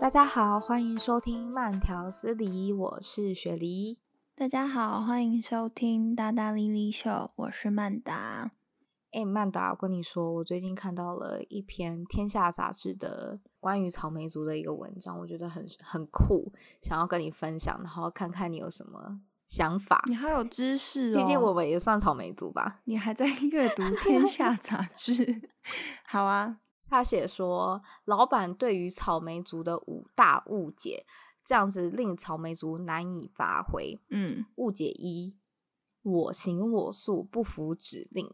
大家好，欢迎收听慢条斯理，我是雪梨。大家好，欢迎收听大大莉莉秀，我是曼达。哎，曼达，我跟你说，我最近看到了一篇《天下》杂志的关于草莓族的一个文章，我觉得很很酷，想要跟你分享，然后看看你有什么想法。你好有知识哦，毕竟我们也算草莓族吧？你还在阅读《天下 》杂志？好啊。他写说，老板对于草莓族的五大误解，这样子令草莓族难以发挥。嗯，误解一：我行我素，不服指令。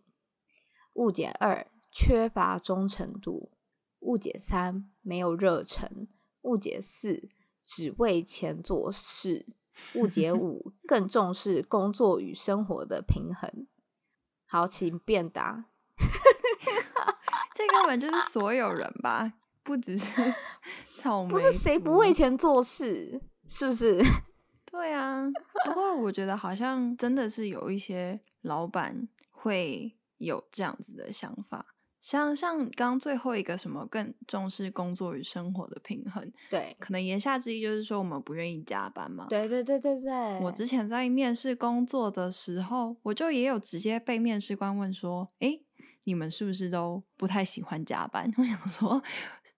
误解二：缺乏忠诚度。误解三：没有热忱。误解四：只为钱做事。误解五：更重视工作与生活的平衡。好，请辩答。这根本就是所有人吧，不只是 草莓。不是谁不为钱做事，是不是？对啊，不过我觉得好像真的是有一些老板会有这样子的想法，像像刚刚最后一个什么更重视工作与生活的平衡，对，可能言下之意就是说我们不愿意加班嘛。对对对对对。我之前在面试工作的时候，我就也有直接被面试官问说，诶。你们是不是都不太喜欢加班？我想说，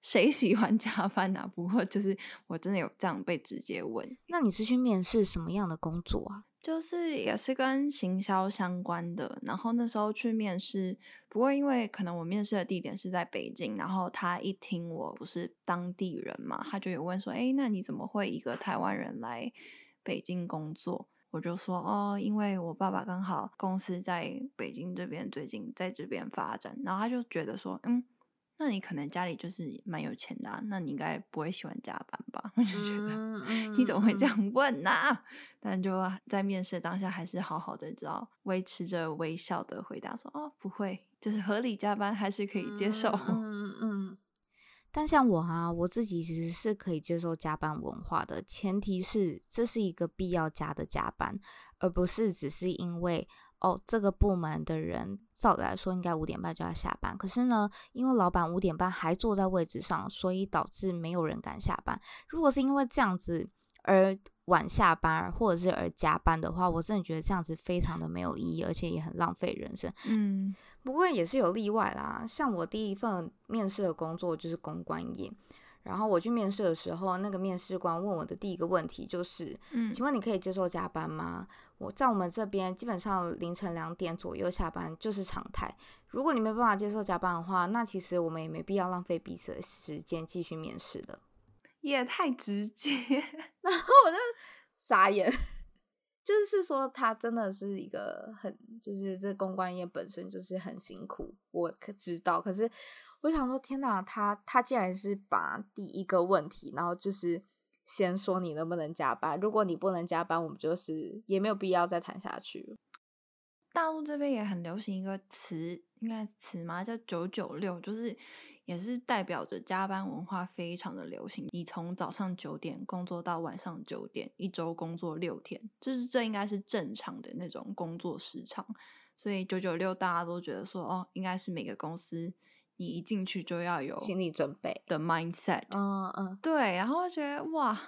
谁喜欢加班啊？不过就是我真的有这样被直接问。那你是去面试什么样的工作啊？就是也是跟行销相关的。然后那时候去面试，不过因为可能我面试的地点是在北京，然后他一听我不是当地人嘛，他就有问说：“诶，那你怎么会一个台湾人来北京工作？”我就说哦，因为我爸爸刚好公司在北京这边，最近在这边发展，然后他就觉得说，嗯，那你可能家里就是蛮有钱的啊，那你应该不会喜欢加班吧？我就觉得，嗯，你怎么会这样问呢？但就在面试当下，还是好好的，知道维持着微笑的回答说，哦，不会，就是合理加班还是可以接受。嗯嗯。但像我啊，我自己其实是可以接受加班文化的，前提是这是一个必要加的加班，而不是只是因为哦，这个部门的人照理来说应该五点半就要下班，可是呢，因为老板五点半还坐在位置上，所以导致没有人敢下班。如果是因为这样子而晚下班或者是而加班的话，我真的觉得这样子非常的没有意义，而且也很浪费人生。嗯。不过也是有例外啦，像我第一份面试的工作就是公关业，然后我去面试的时候，那个面试官问我的第一个问题就是，嗯，请问你可以接受加班吗？我在我们这边基本上凌晨两点左右下班就是常态，如果你没办法接受加班的话，那其实我们也没必要浪费彼此的时间继续面试了。也太直接，然后我就傻眼。就是说，他真的是一个很，就是这公关业本身就是很辛苦，我可知道。可是我想说，天哪，他他竟然是把第一个问题，然后就是先说你能不能加班。如果你不能加班，我们就是也没有必要再谈下去。大陆这边也很流行一个词，应该词吗？叫九九六，就是。也是代表着加班文化非常的流行。你从早上九点工作到晚上九点，一周工作六天，就是这应该是正常的那种工作时长。所以九九六大家都觉得说，哦，应该是每个公司你一进去就要有心理准备的 mindset。嗯嗯，对。然后我觉得哇，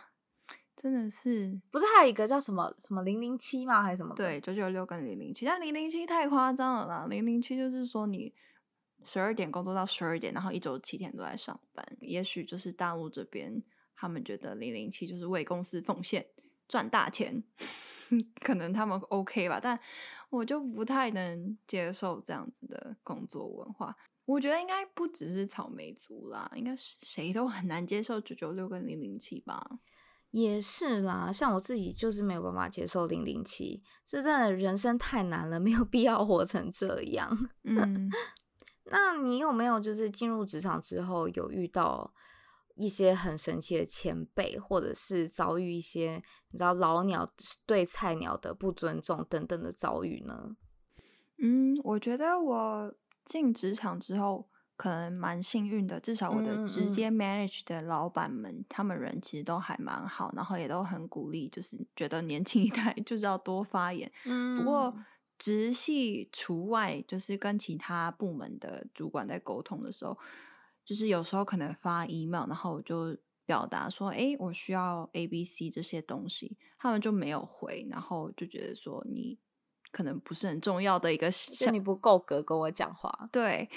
真的是，不是还有一个叫什么什么零零七吗？还是什么？对，九九六跟零零七，但零零七太夸张了啦。零零七就是说你。十二点工作到十二点，然后一周七天都在上班。也许就是大陆这边，他们觉得零零七就是为公司奉献赚大钱，可能他们 OK 吧。但我就不太能接受这样子的工作文化。我觉得应该不只是草莓族啦，应该是谁都很难接受九九六跟零零七吧。也是啦，像我自己就是没有办法接受零零七，这真的人生太难了，没有必要活成这样。嗯。那你有没有就是进入职场之后有遇到一些很神奇的前辈，或者是遭遇一些你知道老鸟对菜鸟的不尊重等等的遭遇呢？嗯，我觉得我进职场之后可能蛮幸运的，至少我的直接 manage 的老板们，嗯、他们人其实都还蛮好，然后也都很鼓励，就是觉得年轻一代 就是要多发言。嗯，不过。直系除外，就是跟其他部门的主管在沟通的时候，就是有时候可能发 email，然后我就表达说，哎，我需要 A、B、C 这些东西，他们就没有回，然后就觉得说你可能不是很重要的一个，是你不够格跟我讲话，对。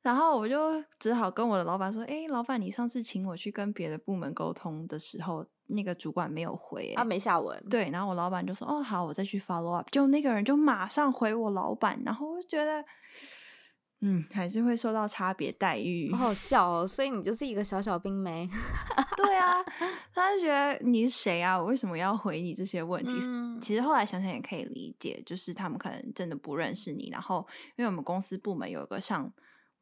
然后我就只好跟我的老板说：“哎，老板，你上次请我去跟别的部门沟通的时候，那个主管没有回，他没下文。”对，然后我老板就说：“哦，好，我再去 follow up。”就那个人就马上回我老板，然后我就觉得，嗯，还是会受到差别待遇，好好 笑哦。所以你就是一个小小冰梅？对啊，他就觉得你是谁啊？我为什么要回你这些问题？嗯，其实后来想想也可以理解，就是他们可能真的不认识你。然后，因为我们公司部门有一个像。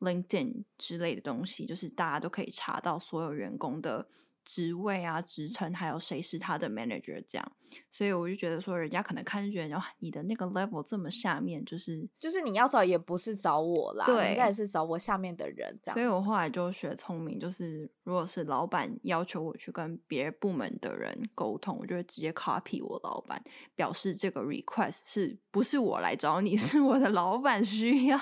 LinkedIn 之类的东西，就是大家都可以查到所有员工的职位啊、职称，还有谁是他的 manager 这样。所以我就觉得说，人家可能看就觉得，哇，你的那个 level 这么下面，就是就是你要找也不是找我啦，对，应该也是找我下面的人这样。所以我后来就学聪明，就是如果是老板要求我去跟别部门的人沟通，我就会直接 copy 我老板，表示这个 request 是不是我来找你，是我的老板需要。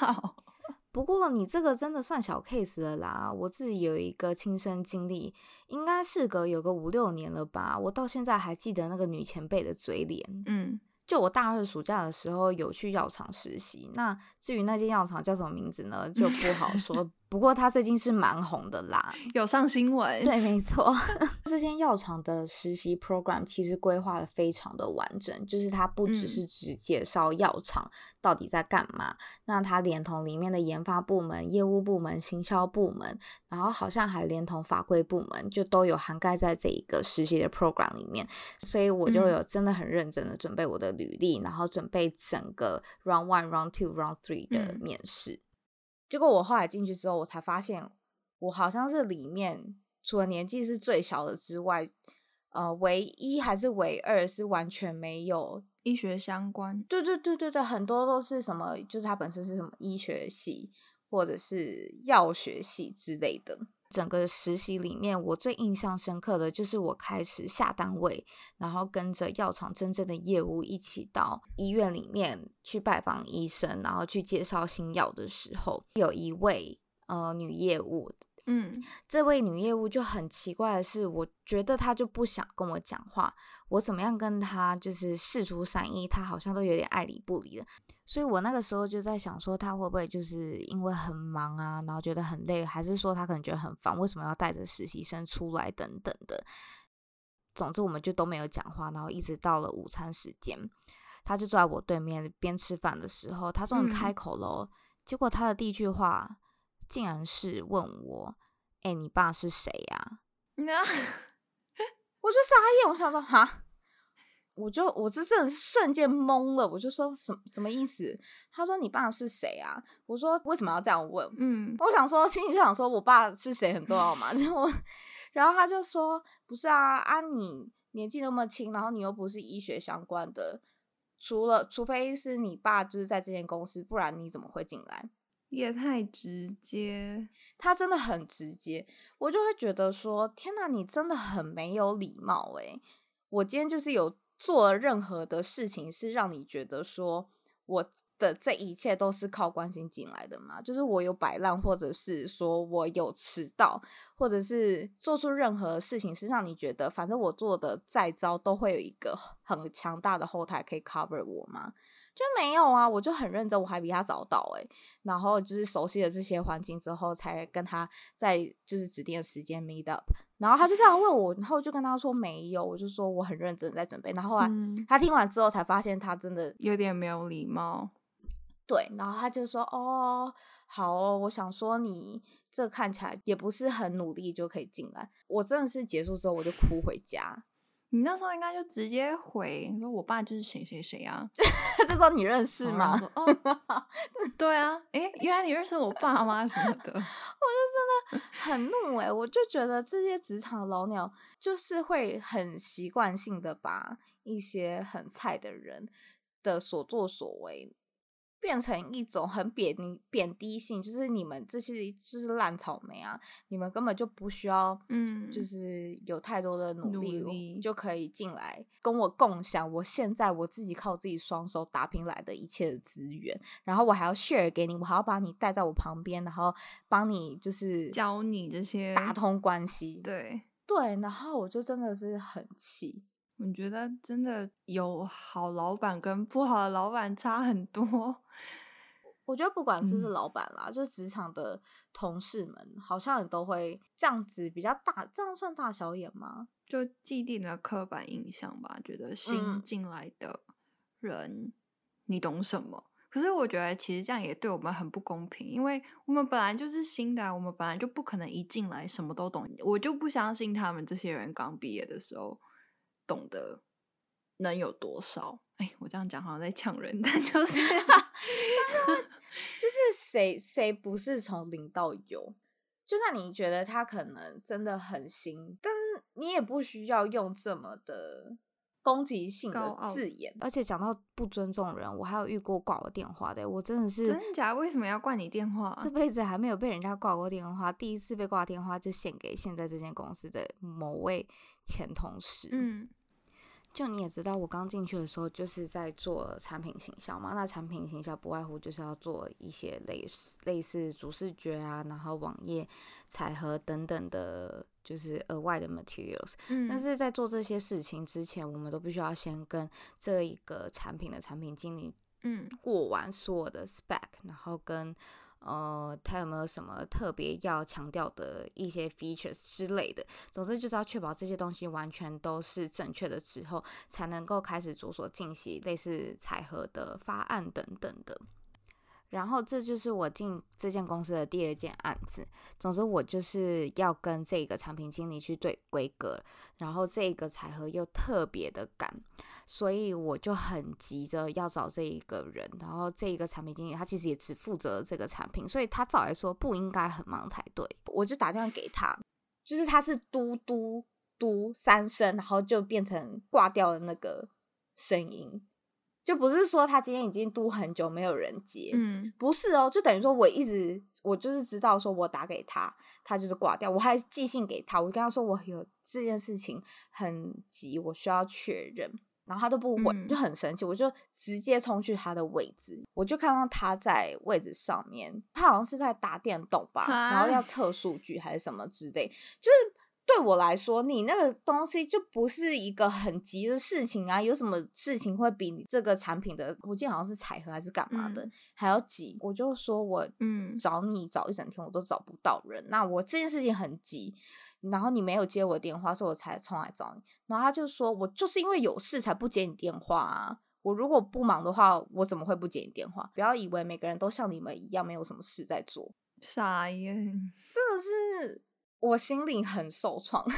不过你这个真的算小 case 了啦，我自己有一个亲身经历，应该事隔有个五六年了吧，我到现在还记得那个女前辈的嘴脸，嗯。就我大二暑假的时候有去药厂实习，那至于那间药厂叫什么名字呢，就不好说。不过他最近是蛮红的啦，有上新闻。对，没错，这间药厂的实习 program 其实规划的非常的完整，就是它不只是只介绍药厂到底在干嘛，嗯、那它连同里面的研发部门、业务部门、行销部门，然后好像还连同法规部门，就都有涵盖在这一个实习的 program 里面。所以我就有真的很认真的准备我的履历，嗯、然后准备整个 round one、round two、round three 的面试。嗯结果我后来进去之后，我才发现，我好像是里面除了年纪是最小的之外，呃，唯一还是唯二是完全没有医学相关。对对对对对，很多都是什么，就是他本身是什么医学系或者是药学系之类的。整个实习里面，我最印象深刻的就是我开始下单位，然后跟着药厂真正的业务一起到医院里面去拜访医生，然后去介绍新药的时候，有一位呃女业务。嗯，这位女业务就很奇怪的是，我觉得她就不想跟我讲话，我怎么样跟她就是事出善意，她好像都有点爱理不理的。所以我那个时候就在想说，她会不会就是因为很忙啊，然后觉得很累，还是说她可能觉得很烦，为什么要带着实习生出来等等的。总之，我们就都没有讲话，然后一直到了午餐时间，她就坐在我对面边吃饭的时候，她终于开口了，嗯、结果她的第一句话。竟然是问我，哎、欸，你爸是谁呀？我就傻眼，我想说，哈，我就我这真的是瞬间懵了，我就说什么什么意思？他说你爸是谁啊？我说为什么要这样问？嗯，我想说，心里就想说我爸是谁很重要嘛？然后，然后他就说不是啊，啊你年纪那么轻，然后你又不是医学相关的，除了除非是你爸就是在这间公司，不然你怎么会进来？也太直接，他真的很直接，我就会觉得说，天哪，你真的很没有礼貌诶，我今天就是有做任何的事情，是让你觉得说我的这一切都是靠关心进来的吗？就是我有摆烂，或者是说我有迟到，或者是做出任何事情，是让你觉得反正我做的再糟，都会有一个很强大的后台可以 cover 我吗？就没有啊，我就很认真，我还比他早到诶，然后就是熟悉了这些环境之后，才跟他在就是指定的时间 meet up，然后他就这样问我，然后就跟他说没有，我就说我很认真在准备，然后后来他听完之后才发现他真的有点没有礼貌，对，然后他就说哦，好哦，我想说你这看起来也不是很努力就可以进来，我真的是结束之后我就哭回家。你那时候应该就直接回，你说我爸就是谁谁谁啊，就说你认识吗？哦，对啊，诶、欸，原来你认识我爸妈什么的，我就真的很怒诶，我就觉得这些职场老鸟就是会很习惯性的把一些很菜的人的所作所为变成一种很贬低贬低性，就是你们这些就是烂草莓啊，你们根本就不需要，嗯，就是有太多的努力，努力就可以进来跟我共享我现在我自己靠自己双手打拼来的一切的资源，然后我还要 share 给你，我还要把你带在我旁边，然后帮你就是教你这些打通关系，对对，然后我就真的是很气。我觉得真的有好老板跟不好的老板差很多。我觉得不管是不是老板啦，嗯、就职场的同事们，好像也都会这样子比较大，这样算大小眼吗？就既定的刻板印象吧，觉得新进来的人，嗯、你懂什么？可是我觉得其实这样也对我们很不公平，因为我们本来就是新的，我们本来就不可能一进来什么都懂。我就不相信他们这些人刚毕业的时候。懂得能有多少？哎，我这样讲好像在呛人，但就是，就是谁谁不是从零到有？就算你觉得他可能真的很新，但是你也不需要用这么的攻击性的字眼。而且讲到不尊重人，我还有遇过挂我电话的，我真的是真的假的？为什么要挂你电话？这辈子还没有被人家挂过电话，第一次被挂电话就献给现在这间公司的某位前同事。嗯。就你也知道，我刚进去的时候就是在做产品行销嘛。那产品行销不外乎就是要做一些类似类似主视觉啊，然后网页、彩盒等等的，就是额外的 materials。嗯。但是在做这些事情之前，我们都必须要先跟这一个产品的产品经理，嗯，过完所有的 spec，然后跟。呃，他有没有什么特别要强调的一些 features 之类的？总之就是要确保这些东西完全都是正确的之后，才能够开始着手进行类似彩盒的发案等等的。然后这就是我进这间公司的第二件案子。总之，我就是要跟这个产品经理去对规格，然后这个彩盒又特别的赶，所以我就很急着要找这一个人。然后这一个产品经理他其实也只负责这个产品，所以他照来说不应该很忙才对。我就打电话给他，就是他是嘟嘟嘟三声，然后就变成挂掉的那个声音。就不是说他今天已经嘟很久没有人接，嗯，不是哦，就等于说我一直我就是知道说我打给他，他就是挂掉，我还寄信给他，我跟他说我有这件事情很急，我需要确认，然后他都不回，就很生气，我就直接冲去他的位置，我就看到他在位置上面，他好像是在打电动吧，然后要测数据还是什么之类，就是。对我来说，你那个东西就不是一个很急的事情啊！有什么事情会比你这个产品的，我记得好像是彩盒还是干嘛的，嗯、还要急？我就说我嗯找你找一整天我都找不到人，那我这件事情很急，然后你没有接我电话，所以我才冲来找你。然后他就说我就是因为有事才不接你电话啊！我如果不忙的话，我怎么会不接你电话？不要以为每个人都像你们一样没有什么事在做，傻眼，真的是。我心灵很受创，我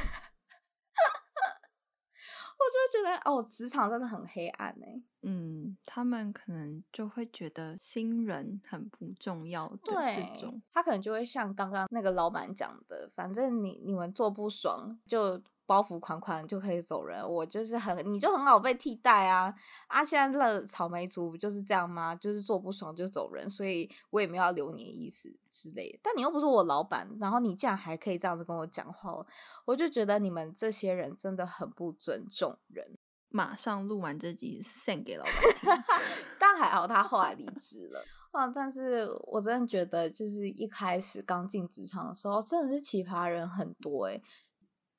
就觉得哦，职场真的很黑暗哎。嗯，他们可能就会觉得新人很不重要对这种，他可能就会像刚刚那个老板讲的，反正你你们做不爽就。包袱款款就可以走人，我就是很，你就很好被替代啊啊！现在的草莓族不就是这样吗？就是做不爽就走人，所以我也没有要留你的意思之类的。但你又不是我老板，然后你竟然还可以这样子跟我讲话，我就觉得你们这些人真的很不尊重人。马上录完这集 send 给老板听，但还好他后来离职了啊！但是我真的觉得，就是一开始刚进职场的时候，真的是奇葩人很多诶、欸。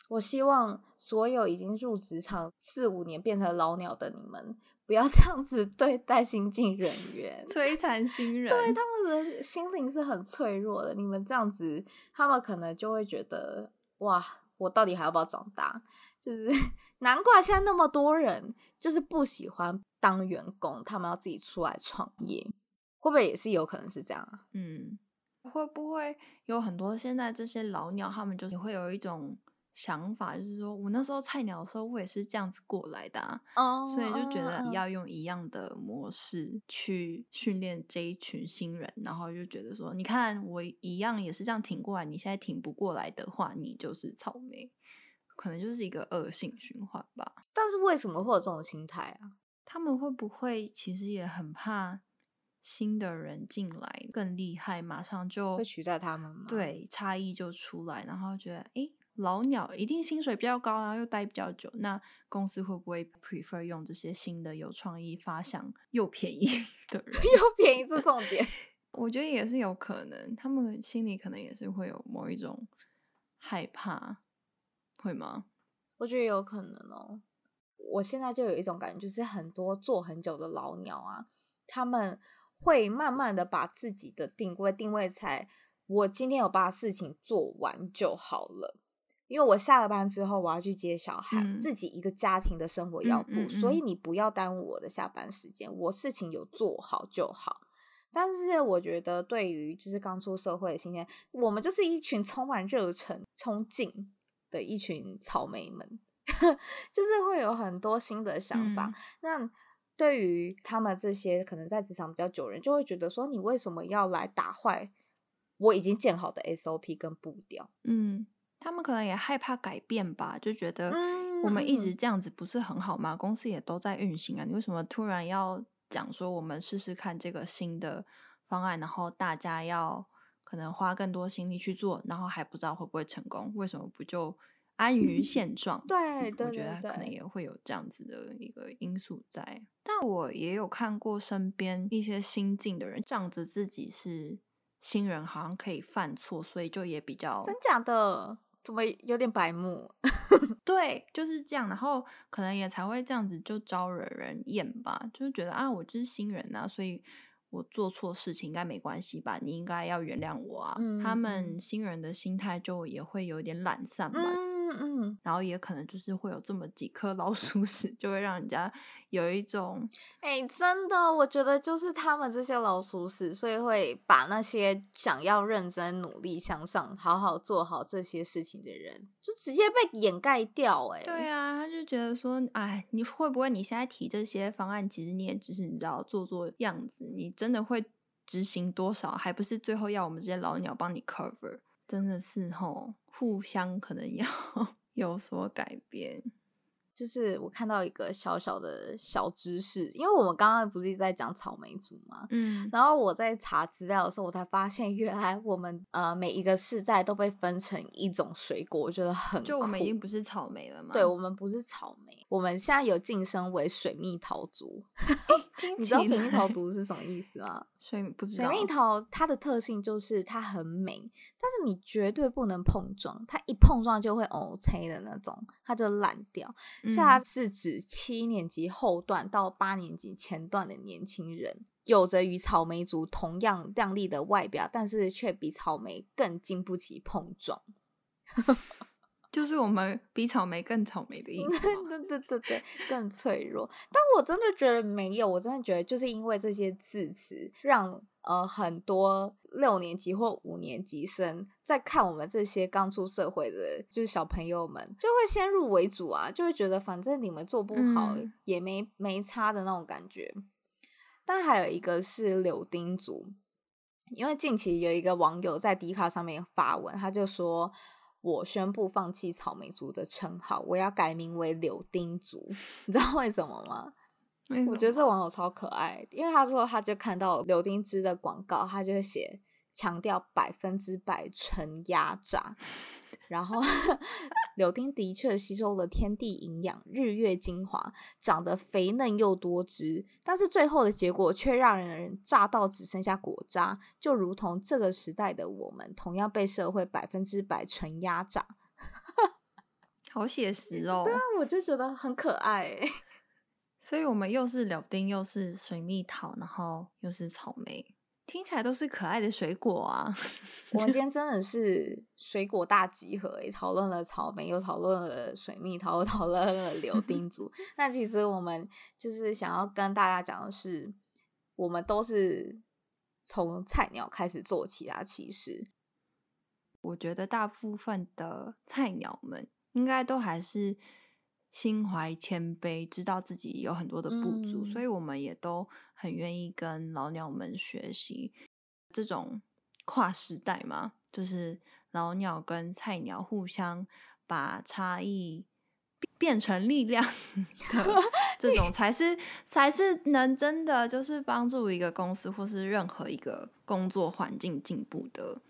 我希望所有已经入职场四五年变成老鸟的你们，不要 这样子对待新进人员，摧残新人。对，他们的心灵是很脆弱的，你们这样子，他们可能就会觉得，哇，我到底还要不要长大？就是 难怪现在那么多人就是不喜欢当员工，他们要自己出来创业，会不会也是有可能是这样啊？嗯，会不会有很多现在这些老鸟，他们就是会有一种。想法就是说，我那时候菜鸟的时候，我也是这样子过来的啊，oh, 所以就觉得要用一样的模式去训练这一群新人，然后就觉得说，你看我一样也是这样挺过来，你现在挺不过来的话，你就是草莓，可能就是一个恶性循环吧。但是为什么会有这种心态啊？他们会不会其实也很怕新的人进来更厉害，马上就会取代他们吗？对，差异就出来，然后觉得哎，老鸟一定薪水比较高，然后又待比较久，那公司会不会 prefer 用这些新的有创意、发想又便宜的人？又便宜，这重点，我觉得也是有可能，他们心里可能也是会有某一种害怕，会吗？我觉得有可能哦。我现在就有一种感觉，就是很多做很久的老鸟啊，他们会慢慢的把自己的定位定位在我今天有把事情做完就好了，因为我下了班之后我要去接小孩，嗯、自己一个家庭的生活要顾，嗯嗯嗯，所以你不要耽误我的下班时间，我事情有做好就好。但是我觉得，对于就是刚出社会的新鲜，我们就是一群充满热忱、冲劲的一群草莓们。就是会有很多新的想法。嗯、那对于他们这些可能在职场比较久人，就会觉得说，你为什么要来打坏我已经建好的 SOP 跟步调？嗯，他们可能也害怕改变吧，就觉得我们一直这样子不是很好吗？嗯、公司也都在运行啊，你为什么突然要讲说我们试试看这个新的方案，然后大家要可能花更多心力去做，然后还不知道会不会成功？为什么不就？安于 现状，嗯，对，对，我觉得可能也会有这样子的一个因素在。但我也有看过身边一些新进的人，仗着自己是新人，好像可以犯错，所以就也比较真假的，怎么有点白目？对，就是这样。然后可能也才会这样子就招惹人厌吧，就是觉得啊，我就是新人啊，所以我做错事情应该没关系吧？你应该要原谅我啊。嗯，他们新人的心态就也会有点懒散吧。嗯嗯，然后也可能就是会有这么几颗老鼠屎，就会让人家有一种，哎、欸，真的，我觉得就是他们这些老鼠屎，所以会把那些想要认真努力向上、好好做好这些事情的人，就直接被掩盖掉、欸。哎，对啊，他就觉得说，哎，你会不会你现在提这些方案，其实你也只是你知道做做样子，你真的会执行多少，还不是最后要我们这些老鸟帮你 cover。真的是吼，互相可能要 有所改变。就是我看到一个小小的小知识，因为我们刚刚不是一直在讲草莓族嘛，嗯，然后我在查资料的时候，我才发现原来我们呃每一个世代都被分成一种水果，我觉得很。就我们已经不是草莓了吗？对，我们不是草莓，我们现在有晋升为水蜜桃族。欸、你知道水蜜桃族是什么意思吗？水不知道。水蜜桃它的特性就是它很美，但是你绝对不能碰撞，它一碰撞就会哦切的那种，它就烂掉。下是指七年级后段到八年级前段的年轻人，有着与草莓族同样亮丽的外表，但是却比草莓更经不起碰撞。就是我们比草莓更草莓的意思。对对对对，更脆弱。但我真的觉得没有，我真的觉得就是因为这些字词，让呃很多六年级或五年级生在看我们这些刚出社会的，就是小朋友们，就会先入为主啊，就会觉得反正你们做不好也没、嗯、没差的那种感觉。但还有一个是柳丁族，因为近期有一个网友在 D 卡上面发文，他就说。我宣布放弃草莓族的称号，我要改名为柳丁族。你知道为什么吗？我觉得这网友超可爱，因为他说他就看到柳丁汁的广告，他就写。强调百分之百纯压榨，然后 柳丁的确吸收了天地营养、日月精华，长得肥嫩又多汁，但是最后的结果却让人榨到只剩下果渣，就如同这个时代的我们，同样被社会百分之百纯压榨，好写实哦。对啊，我就觉得很可爱。所以我们又是柳丁，又是水蜜桃，然后又是草莓。听起来都是可爱的水果啊！我们今天真的是水果大集合，诶，讨论了草莓，又讨论了水蜜桃，又讨论了柳 丁族。那其实我们就是想要跟大家讲的是，我们都是从菜鸟开始做起啊。其实，我觉得大部分的菜鸟们应该都还是。心怀谦卑，知道自己有很多的不足，嗯、所以我们也都很愿意跟老鸟们学习。这种跨时代嘛，就是老鸟跟菜鸟互相把差异变成力量的 这种，才是才是能真的就是帮助一个公司或是任何一个工作环境进步的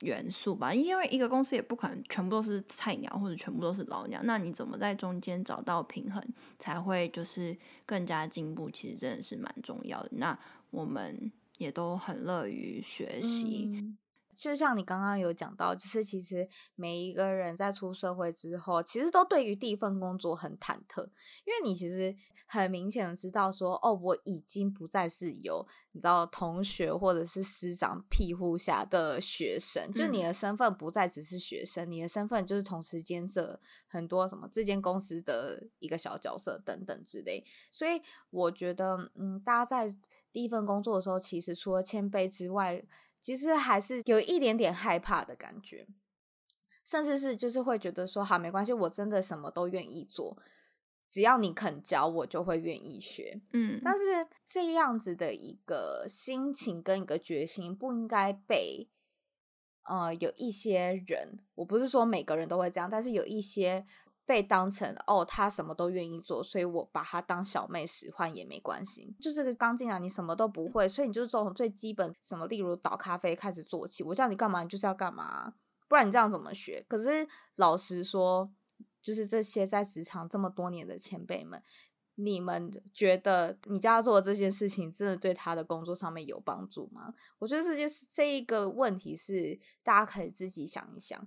元素吧。因为一个公司也不可能全部都是菜鸟或者全部都是老鸟，那你怎么在中间找到平衡，才会就是更加进步？其实真的是蛮重要的。那我们也都很乐于学习。就像你刚刚有讲到，就是其实每一个人在出社会之后，其实都对于第一份工作很忐忑，因为你其实很明显的知道说，哦，我已经不再是有你知道同学或者是师长庇护下的学生，就你的身份不再只是学生，嗯、你的身份就是同时兼涉很多什么这间公司的一个小角色等等之类，所以我觉得，嗯，大家在第一份工作的时候，其实除了谦卑之外，其实还是有一点点害怕的感觉，甚至是就是会觉得说，好，没关系，我真的什么都愿意做，只要你肯教我，就会愿意学。嗯，但是这样子的一个心情跟一个决心，不应该被呃有一些人，我不是说每个人都会这样，但是有一些。被当成哦，他什么都愿意做，所以我把他当小妹使唤也没关系。就是刚进来，你什么都不会，所以你就是从最基本什么，例如倒咖啡开始做起。我叫你干嘛，你就是要干嘛，不然你这样怎么学？可是老实说，就是这些在职场这么多年的前辈们，你们觉得你叫他做的这件事情，真的对他的工作上面有帮助吗？我觉得这件事这一个问题是大家可以自己想一想，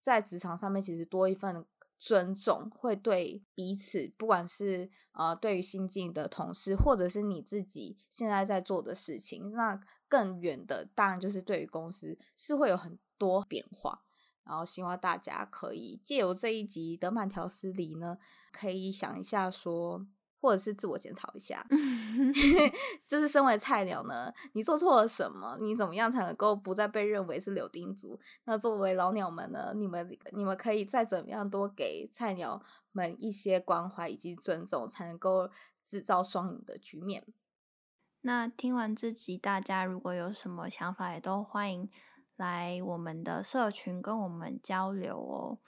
在职场上面其实多一份。尊重会对彼此，不管是呃对于新进的同事，或者是你自己现在在做的事情，那更远的当然就是对于公司是会有很多变化。然后希望大家可以借由这一集的慢条斯理呢，可以想一下说。或者是自我检讨一下，就是身为菜鸟呢，你做错了什么？你怎么样才能够不再被认为是柳丁族？那作为老鸟们呢，你们你们可以再怎么样多给菜鸟们一些关怀以及尊重，才能够制造双赢的局面。那听完这集，大家如果有什么想法，也都欢迎来我们的社群跟我们交流哦。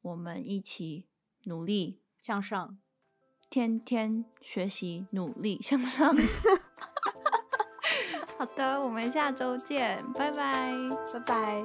我们一起努力向上。天天学习，努力向上。好的，我们下周见，拜拜，拜拜。